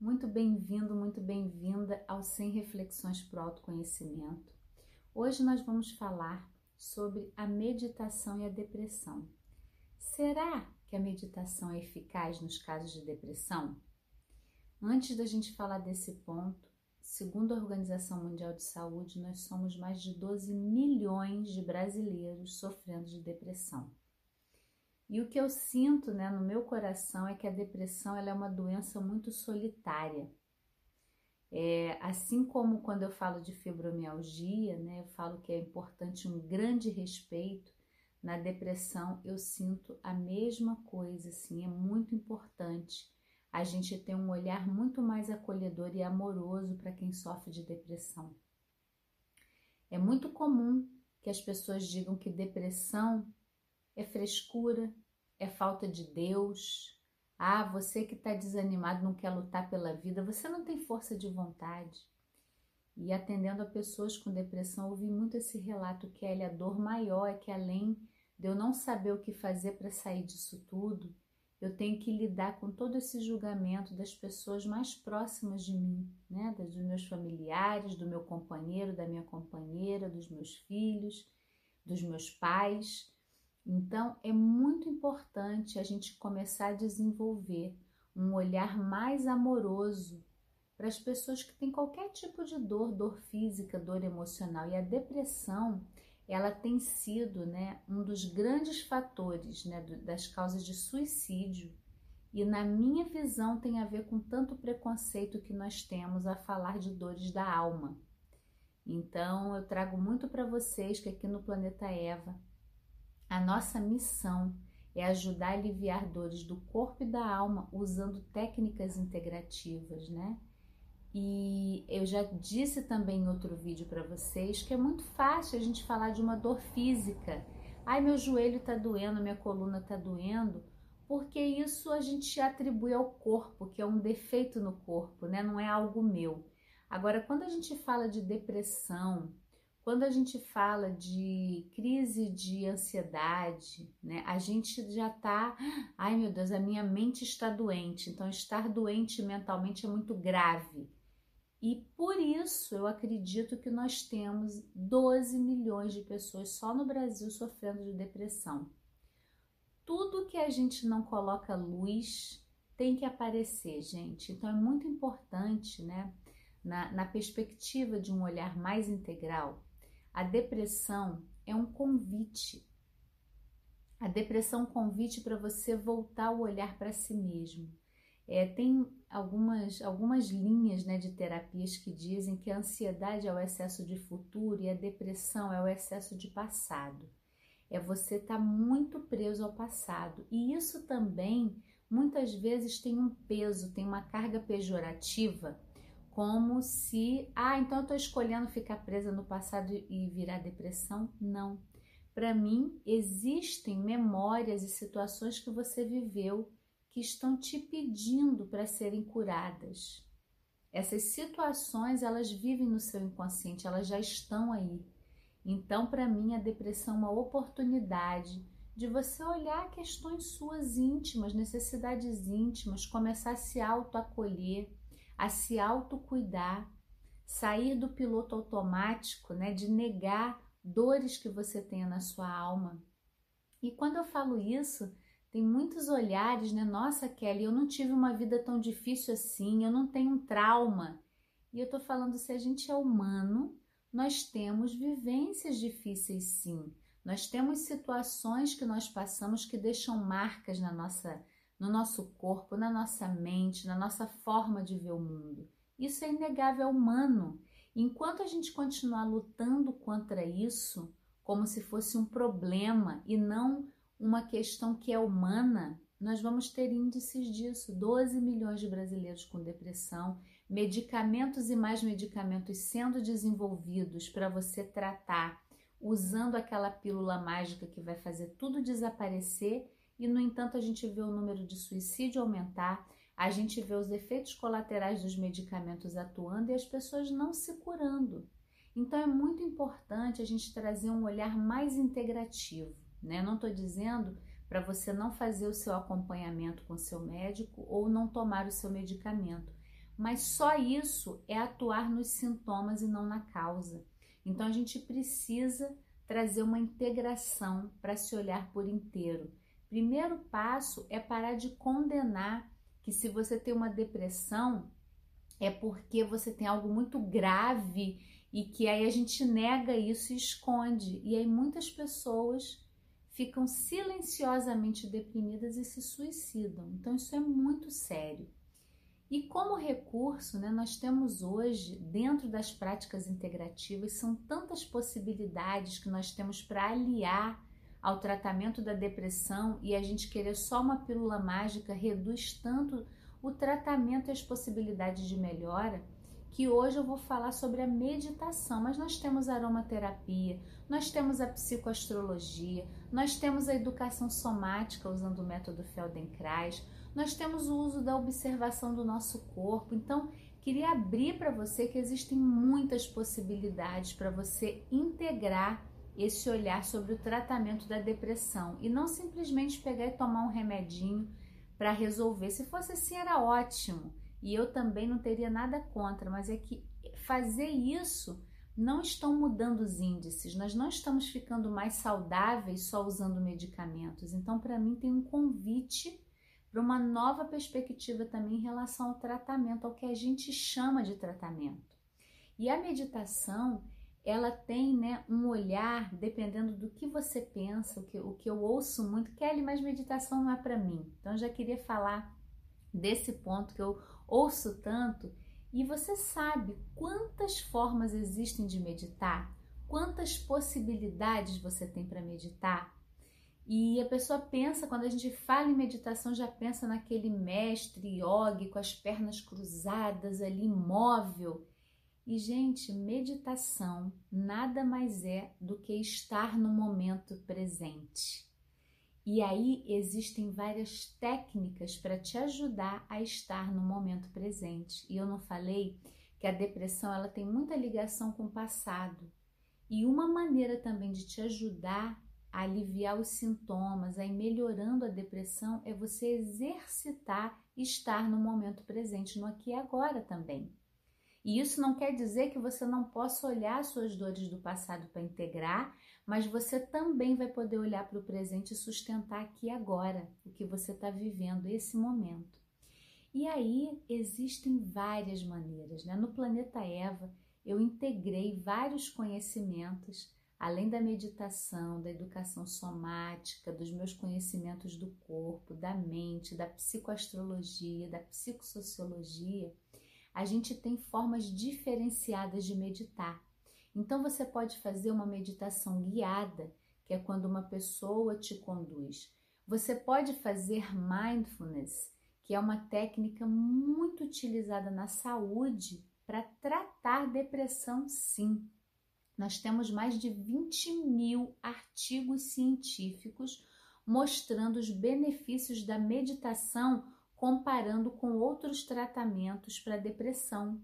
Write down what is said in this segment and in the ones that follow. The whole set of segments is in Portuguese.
Muito bem-vindo, muito bem-vinda ao 100 Reflexões para o Autoconhecimento. Hoje nós vamos falar sobre a meditação e a depressão. Será que a meditação é eficaz nos casos de depressão? Antes da gente falar desse ponto, segundo a Organização Mundial de Saúde, nós somos mais de 12 milhões de brasileiros sofrendo de depressão. E o que eu sinto né, no meu coração é que a depressão ela é uma doença muito solitária. É, assim como quando eu falo de fibromialgia, né, eu falo que é importante um grande respeito, na depressão eu sinto a mesma coisa, assim, é muito importante a gente ter um olhar muito mais acolhedor e amoroso para quem sofre de depressão. É muito comum que as pessoas digam que depressão é frescura, é falta de Deus. Ah, você que está desanimado, não quer lutar pela vida, você não tem força de vontade. E atendendo a pessoas com depressão, ouvi muito esse relato que a dor maior é que além de eu não saber o que fazer para sair disso tudo, eu tenho que lidar com todo esse julgamento das pessoas mais próximas de mim, né? Dos meus familiares, do meu companheiro, da minha companheira, dos meus filhos, dos meus pais. Então, é muito importante a gente começar a desenvolver um olhar mais amoroso para as pessoas que têm qualquer tipo de dor, dor física, dor emocional. E a depressão, ela tem sido né, um dos grandes fatores né, das causas de suicídio. E na minha visão tem a ver com tanto preconceito que nós temos a falar de dores da alma. Então eu trago muito para vocês que aqui no planeta Eva a nossa missão é ajudar a aliviar dores do corpo e da alma usando técnicas integrativas, né? E eu já disse também em outro vídeo para vocês que é muito fácil a gente falar de uma dor física. Ai, meu joelho está doendo, minha coluna está doendo, porque isso a gente atribui ao corpo, que é um defeito no corpo, né? Não é algo meu. Agora, quando a gente fala de depressão, quando a gente fala de crise de ansiedade, né, a gente já tá, ai meu Deus, a minha mente está doente. Então, estar doente mentalmente é muito grave. E por isso eu acredito que nós temos 12 milhões de pessoas só no Brasil sofrendo de depressão. Tudo que a gente não coloca luz tem que aparecer, gente. Então é muito importante, né, na, na perspectiva de um olhar mais integral, a depressão é um convite. A depressão é um convite para você voltar o olhar para si mesmo. É, tem algumas, algumas linhas né, de terapias que dizem que a ansiedade é o excesso de futuro e a depressão é o excesso de passado. É você estar tá muito preso ao passado. E isso também muitas vezes tem um peso, tem uma carga pejorativa como se, ah, então eu estou escolhendo ficar presa no passado e virar depressão. Não. Para mim, existem memórias e situações que você viveu que estão te pedindo para serem curadas. Essas situações, elas vivem no seu inconsciente, elas já estão aí. Então, para mim, a depressão é uma oportunidade de você olhar questões suas íntimas, necessidades íntimas, começar a se autoacolher, a se autocuidar, sair do piloto automático, né, de negar dores que você tenha na sua alma. E quando eu falo isso, tem muitos olhares, né? Nossa, Kelly, eu não tive uma vida tão difícil assim, eu não tenho um trauma. E eu tô falando se a gente é humano, nós temos vivências difíceis sim. Nós temos situações que nós passamos que deixam marcas na nossa no nosso corpo, na nossa mente, na nossa forma de ver o mundo. Isso é inegável, é humano. Enquanto a gente continuar lutando contra isso, como se fosse um problema e não uma questão que é humana, nós vamos ter índices disso. 12 milhões de brasileiros com depressão, medicamentos e mais medicamentos sendo desenvolvidos para você tratar, usando aquela pílula mágica que vai fazer tudo desaparecer e, no entanto, a gente vê o número de suicídio aumentar, a gente vê os efeitos colaterais dos medicamentos atuando e as pessoas não se curando. Então, é muito importante a gente trazer um olhar mais integrativo, né? Não estou dizendo para você não fazer o seu acompanhamento com seu médico ou não tomar o seu medicamento, mas só isso é atuar nos sintomas e não na causa. Então a gente precisa trazer uma integração para se olhar por inteiro. Primeiro passo é parar de condenar que se você tem uma depressão é porque você tem algo muito grave e que aí a gente nega isso e esconde. E aí muitas pessoas ficam silenciosamente deprimidas e se suicidam. Então isso é muito sério. E como recurso, né, nós temos hoje, dentro das práticas integrativas, são tantas possibilidades que nós temos para aliar ao tratamento da depressão e a gente querer só uma pílula mágica reduz tanto o tratamento e as possibilidades de melhora que hoje eu vou falar sobre a meditação, mas nós temos a aromaterapia, nós temos a psicoastrologia, nós temos a educação somática usando o método Feldenkrais, nós temos o uso da observação do nosso corpo. Então, queria abrir para você que existem muitas possibilidades para você integrar esse olhar sobre o tratamento da depressão e não simplesmente pegar e tomar um remedinho para resolver. Se fosse assim, era ótimo e eu também não teria nada contra, mas é que fazer isso não estão mudando os índices, nós não estamos ficando mais saudáveis só usando medicamentos. Então, para mim, tem um convite para uma nova perspectiva também em relação ao tratamento, ao que a gente chama de tratamento. E a meditação, ela tem né, um olhar, dependendo do que você pensa, o que, o que eu ouço muito, Kelly, mas meditação não é para mim. Então, já queria falar desse ponto que eu ouço tanto. E você sabe quantas formas existem de meditar? Quantas possibilidades você tem para meditar? E a pessoa pensa, quando a gente fala em meditação, já pensa naquele mestre yogi com as pernas cruzadas ali, imóvel. E, gente, meditação nada mais é do que estar no momento presente. E aí existem várias técnicas para te ajudar a estar no momento presente. E eu não falei que a depressão ela tem muita ligação com o passado. E uma maneira também de te ajudar a aliviar os sintomas, a ir melhorando a depressão, é você exercitar estar no momento presente, no aqui e agora também. E isso não quer dizer que você não possa olhar suas dores do passado para integrar, mas você também vai poder olhar para o presente e sustentar aqui agora o que você está vivendo, esse momento. E aí existem várias maneiras. Né? No planeta Eva, eu integrei vários conhecimentos além da meditação, da educação somática, dos meus conhecimentos do corpo, da mente, da psicoastrologia, da psicossociologia, a gente tem formas diferenciadas de meditar. Então você pode fazer uma meditação guiada, que é quando uma pessoa te conduz. Você pode fazer mindfulness, que é uma técnica muito utilizada na saúde para tratar depressão, sim. Nós temos mais de 20 mil artigos científicos mostrando os benefícios da meditação comparando com outros tratamentos para depressão.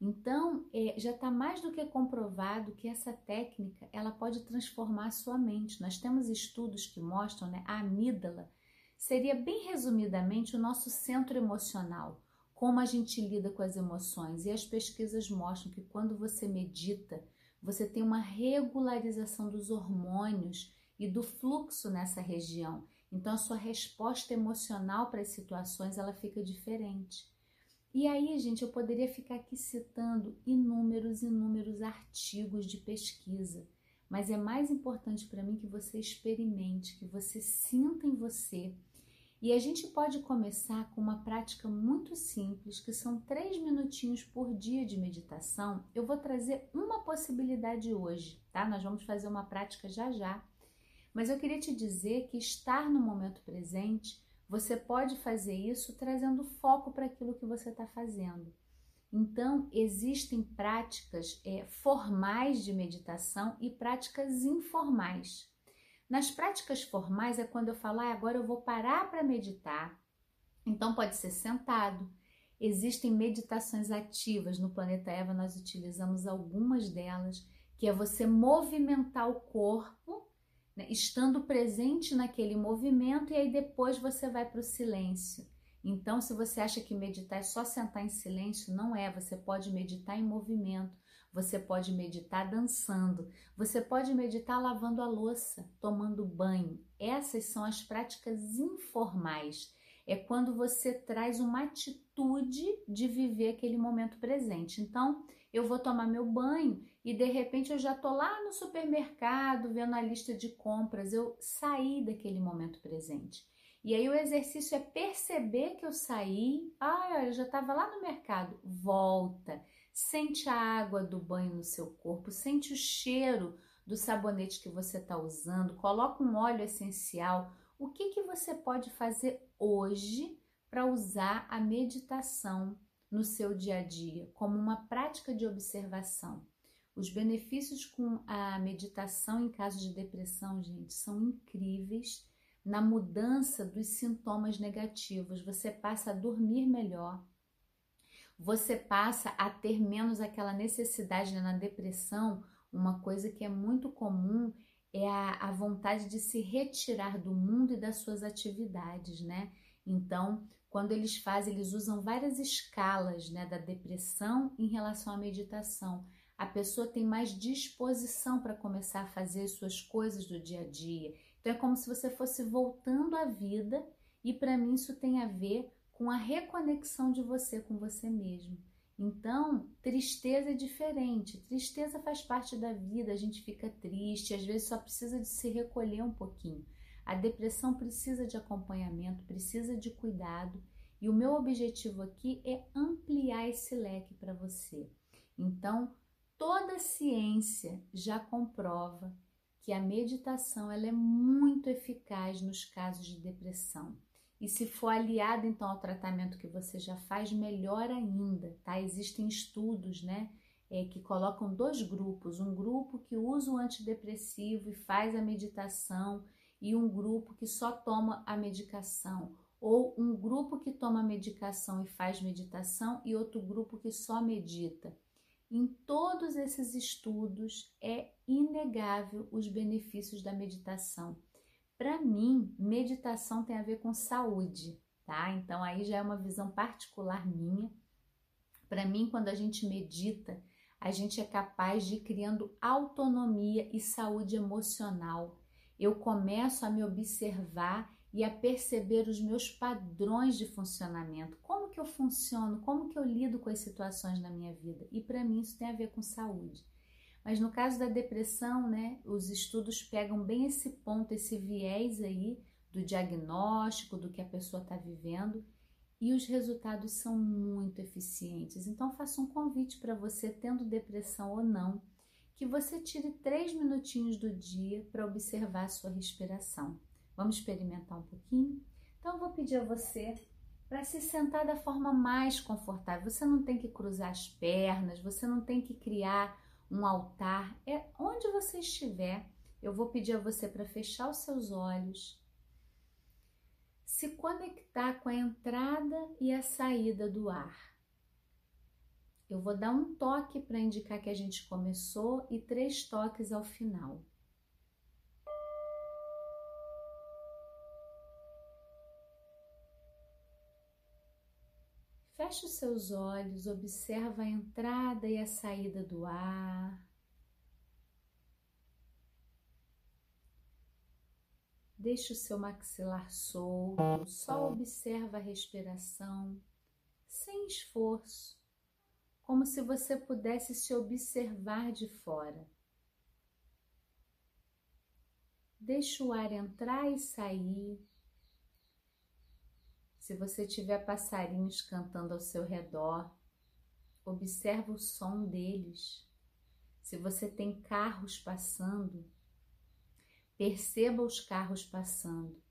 Então, é, já está mais do que comprovado que essa técnica ela pode transformar a sua mente. Nós temos estudos que mostram né, a amígdala seria bem resumidamente o nosso centro emocional, como a gente lida com as emoções. E as pesquisas mostram que quando você medita, você tem uma regularização dos hormônios e do fluxo nessa região. Então a sua resposta emocional para as situações ela fica diferente. E aí, gente, eu poderia ficar aqui citando inúmeros, inúmeros artigos de pesquisa, mas é mais importante para mim que você experimente, que você sinta em você e a gente pode começar com uma prática muito simples, que são três minutinhos por dia de meditação. Eu vou trazer uma possibilidade hoje, tá? Nós vamos fazer uma prática já já. Mas eu queria te dizer que estar no momento presente, você pode fazer isso trazendo foco para aquilo que você está fazendo. Então, existem práticas é, formais de meditação e práticas informais. Nas práticas formais é quando eu falo, ah, agora eu vou parar para meditar. Então pode ser sentado. Existem meditações ativas no planeta Eva, nós utilizamos algumas delas, que é você movimentar o corpo, né, estando presente naquele movimento, e aí depois você vai para o silêncio. Então, se você acha que meditar é só sentar em silêncio, não é. Você pode meditar em movimento, você pode meditar dançando, você pode meditar lavando a louça, tomando banho. Essas são as práticas informais. É quando você traz uma atitude de viver aquele momento presente. Então, eu vou tomar meu banho e de repente eu já tô lá no supermercado vendo a lista de compras. Eu saí daquele momento presente. E aí o exercício é perceber que eu saí, olha, eu já estava lá no mercado. Volta, sente a água do banho no seu corpo, sente o cheiro do sabonete que você está usando, coloca um óleo essencial. O que, que você pode fazer hoje para usar a meditação no seu dia a dia como uma prática de observação? Os benefícios com a meditação em caso de depressão, gente, são incríveis na mudança dos sintomas negativos. Você passa a dormir melhor, você passa a ter menos aquela necessidade né? na depressão. Uma coisa que é muito comum é a, a vontade de se retirar do mundo e das suas atividades, né? Então, quando eles fazem, eles usam várias escalas né, da depressão em relação à meditação. A pessoa tem mais disposição para começar a fazer suas coisas do dia a dia então é como se você fosse voltando à vida, e para mim isso tem a ver com a reconexão de você com você mesmo. Então, tristeza é diferente. Tristeza faz parte da vida, a gente fica triste, às vezes só precisa de se recolher um pouquinho. A depressão precisa de acompanhamento, precisa de cuidado, e o meu objetivo aqui é ampliar esse leque para você. Então, toda ciência já comprova que a meditação ela é muito eficaz nos casos de depressão. E se for aliada então ao tratamento que você já faz, melhor ainda, tá? Existem estudos, né, é, que colocam dois grupos, um grupo que usa o antidepressivo e faz a meditação e um grupo que só toma a medicação, ou um grupo que toma medicação e faz meditação e outro grupo que só medita. Em todos esses estudos é inegável os benefícios da meditação. Para mim, meditação tem a ver com saúde, tá? Então aí já é uma visão particular minha. Para mim, quando a gente medita, a gente é capaz de ir criando autonomia e saúde emocional. Eu começo a me observar e a perceber os meus padrões de funcionamento. Como que eu funciono? Como que eu lido com as situações na minha vida? E para mim isso tem a ver com saúde. Mas no caso da depressão, né, os estudos pegam bem esse ponto, esse viés aí do diagnóstico, do que a pessoa está vivendo, e os resultados são muito eficientes. Então, faço um convite para você, tendo depressão ou não, que você tire três minutinhos do dia para observar a sua respiração. Vamos experimentar um pouquinho? Então, eu vou pedir a você para se sentar da forma mais confortável. Você não tem que cruzar as pernas, você não tem que criar um altar. É onde você estiver, eu vou pedir a você para fechar os seus olhos, se conectar com a entrada e a saída do ar. Eu vou dar um toque para indicar que a gente começou e três toques ao final. Feche os seus olhos, observa a entrada e a saída do ar. Deixe o seu maxilar solto, só observa a respiração, sem esforço, como se você pudesse se observar de fora. Deixe o ar entrar e sair, se você tiver passarinhos cantando ao seu redor, observa o som deles. Se você tem carros passando, perceba os carros passando.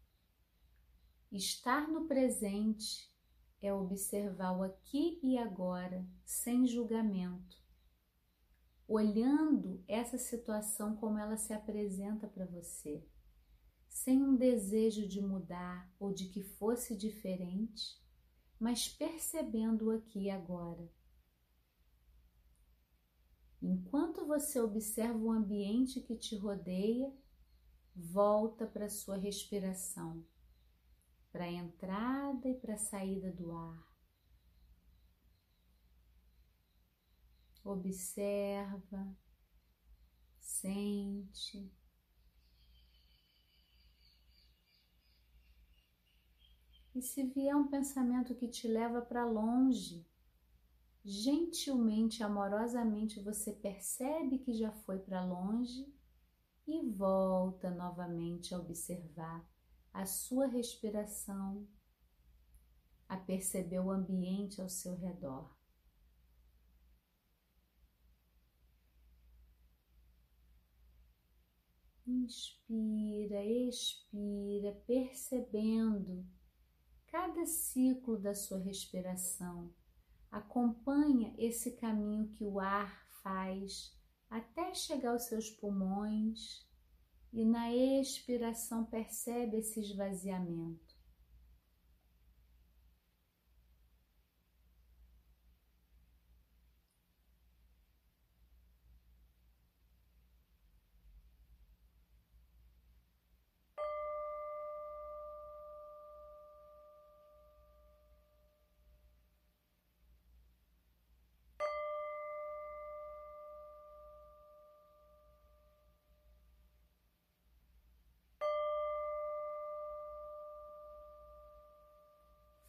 Estar no presente é observar o aqui e agora, sem julgamento, olhando essa situação como ela se apresenta para você sem um desejo de mudar ou de que fosse diferente, mas percebendo aqui e agora. Enquanto você observa o ambiente que te rodeia, volta para sua respiração. Para a entrada e para a saída do ar. Observa, sente. E se vier um pensamento que te leva para longe, gentilmente, amorosamente você percebe que já foi para longe e volta novamente a observar a sua respiração, a perceber o ambiente ao seu redor. Inspira, expira, percebendo cada ciclo da sua respiração. Acompanha esse caminho que o ar faz até chegar aos seus pulmões e na expiração percebe esse esvaziamento.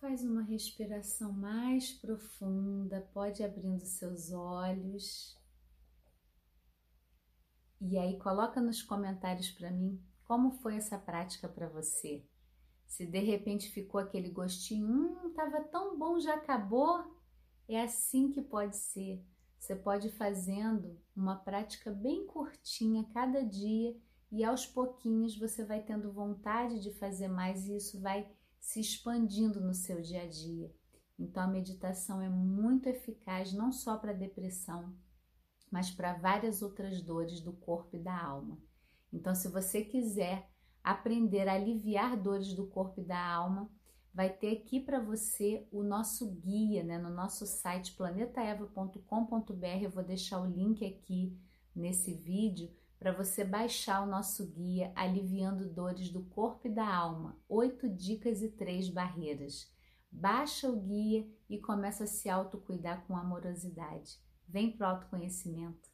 Faz uma respiração mais profunda, pode abrindo seus olhos. E aí coloca nos comentários para mim como foi essa prática para você. Se de repente ficou aquele gostinho, hum, tava tão bom, já acabou. É assim que pode ser. Você pode ir fazendo uma prática bem curtinha cada dia e aos pouquinhos você vai tendo vontade de fazer mais e isso vai se expandindo no seu dia a dia. Então, a meditação é muito eficaz não só para depressão, mas para várias outras dores do corpo e da alma. Então, se você quiser aprender a aliviar dores do corpo e da alma, vai ter aqui para você o nosso guia, né, no nosso site planetaeva.com.br. Eu vou deixar o link aqui nesse vídeo para você baixar o nosso guia Aliviando Dores do Corpo e da Alma, 8 dicas e 3 barreiras. Baixa o guia e começa a se autocuidar com amorosidade. Vem para o autoconhecimento.